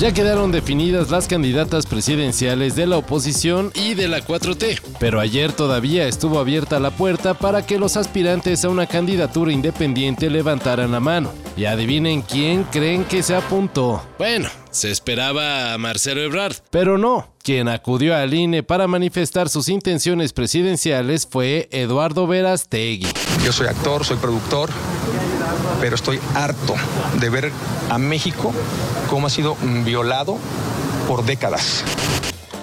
Ya quedaron definidas las candidatas presidenciales de la oposición y de la 4T, pero ayer todavía estuvo abierta la puerta para que los aspirantes a una candidatura independiente levantaran la mano. Y adivinen quién creen que se apuntó. Bueno, se esperaba a Marcelo Ebrard, pero no. Quien acudió al INE para manifestar sus intenciones presidenciales fue Eduardo Veras Tegui. Yo soy actor, soy productor, pero estoy harto de ver a México cómo ha sido violado por décadas.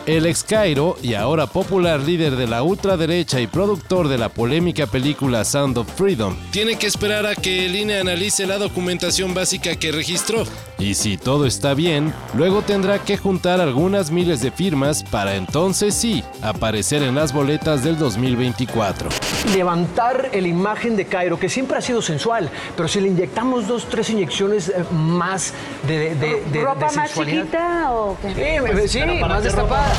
El ex Cairo y ahora popular líder de la ultraderecha y productor de la polémica película Sound of Freedom tiene que esperar a que el INE analice la documentación básica que registró. Y si todo está bien, luego tendrá que juntar algunas miles de firmas para entonces sí aparecer en las boletas del 2024. Levantar la imagen de Cairo, que siempre ha sido sensual, pero si le inyectamos dos, tres inyecciones eh, más de, de, de, ¿Ropa de más chiquita o qué? Sí, sí, más destapada.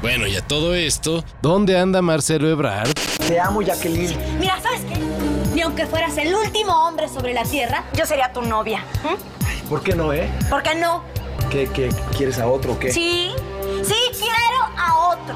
Bueno, y a todo esto, ¿dónde anda Marcelo Ebrard? Te amo, Jacqueline. Mira, ¿sabes qué? Ni aunque fueras el último hombre sobre la tierra, yo sería tu novia. ¿Mm? ¿Por qué no, eh? ¿Por qué no? ¿Qué, qué quieres a otro o qué? Sí, sí quiero a otro.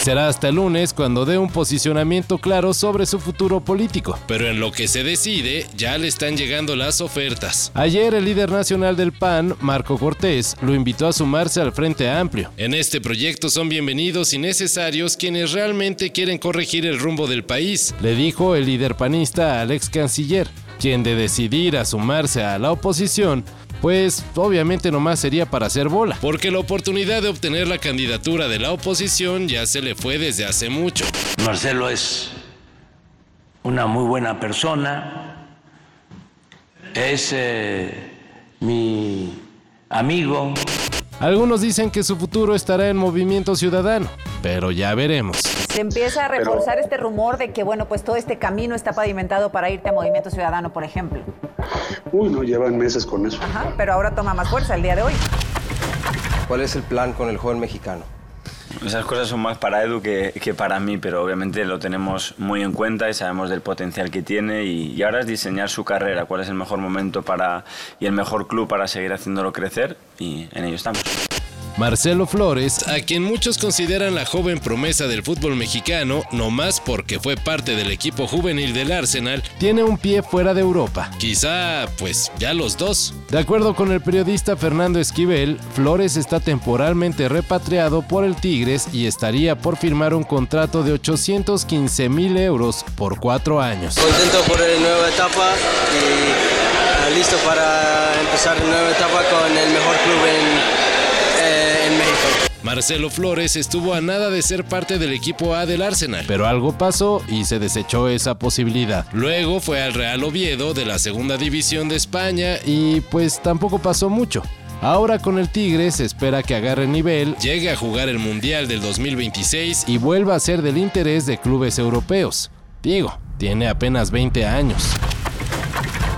Será hasta el lunes cuando dé un posicionamiento claro sobre su futuro político. Pero en lo que se decide, ya le están llegando las ofertas. Ayer el líder nacional del PAN, Marco Cortés, lo invitó a sumarse al Frente Amplio. En este proyecto son bienvenidos y necesarios quienes realmente quieren corregir el rumbo del país, le dijo el líder panista al ex canciller, quien de decidir a sumarse a la oposición pues obviamente nomás sería para hacer bola, porque la oportunidad de obtener la candidatura de la oposición ya se le fue desde hace mucho. Marcelo es una muy buena persona, es eh, mi amigo. Algunos dicen que su futuro estará en Movimiento Ciudadano, pero ya veremos. Se empieza a reforzar este rumor de que, bueno, pues todo este camino está pavimentado para irte a Movimiento Ciudadano, por ejemplo. Uy, no, llevan meses con eso. Ajá, pero ahora toma más fuerza el día de hoy. ¿Cuál es el plan con el joven mexicano? Esas cosas son más para Edu que, que para mí, pero obviamente lo tenemos muy en cuenta y sabemos del potencial que tiene y, y ahora es diseñar su carrera, cuál es el mejor momento para, y el mejor club para seguir haciéndolo crecer y en ello estamos. Marcelo Flores, a quien muchos consideran la joven promesa del fútbol mexicano, no más porque fue parte del equipo juvenil del Arsenal, tiene un pie fuera de Europa. Quizá, pues, ya los dos. De acuerdo con el periodista Fernando Esquivel, Flores está temporalmente repatriado por el Tigres y estaría por firmar un contrato de 815 mil euros por cuatro años. Contento por la nueva etapa y ah, listo para empezar la nueva etapa con el mejor club en. Marcelo Flores estuvo a nada de ser parte del equipo A del Arsenal, pero algo pasó y se desechó esa posibilidad. Luego fue al Real Oviedo de la segunda división de España y pues tampoco pasó mucho. Ahora con el Tigre se espera que agarre nivel, llegue a jugar el Mundial del 2026 y vuelva a ser del interés de clubes europeos. Digo, tiene apenas 20 años.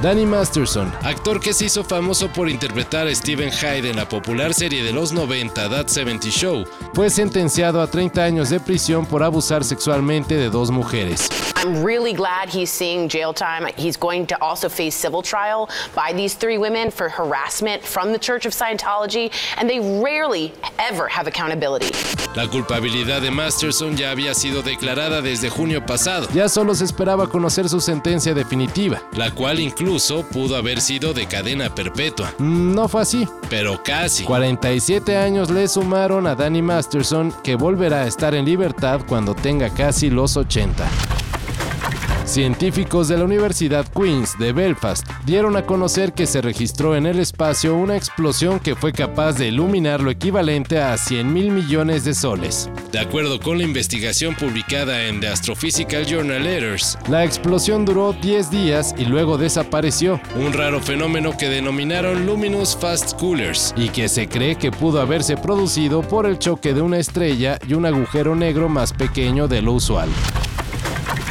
Danny Masterson, actor que se hizo famoso por interpretar a Steven Hyde en la popular serie de los 90 That 70 Show, fue sentenciado a 30 años de prisión por abusar sexualmente de dos mujeres. I'm really glad he's seeing jail time. He's going to also face civil trial by these three women for harassment from the Church of Scientology, and they rarely ever have accountability. La culpabilidad de Masterson ya había sido declarada desde junio pasado. Ya solo se esperaba conocer su sentencia definitiva, la cual incluso pudo haber sido de cadena perpetua. Mm, No fue así, pero casi. 47 años le sumaron a Danny Masterson, que volverá a estar en libertad cuando tenga casi los 80. Científicos de la Universidad Queen's de Belfast dieron a conocer que se registró en el espacio una explosión que fue capaz de iluminar lo equivalente a 100 mil millones de soles. De acuerdo con la investigación publicada en The Astrophysical Journal Letters, la explosión duró 10 días y luego desapareció, un raro fenómeno que denominaron Luminous Fast Coolers y que se cree que pudo haberse producido por el choque de una estrella y un agujero negro más pequeño de lo usual.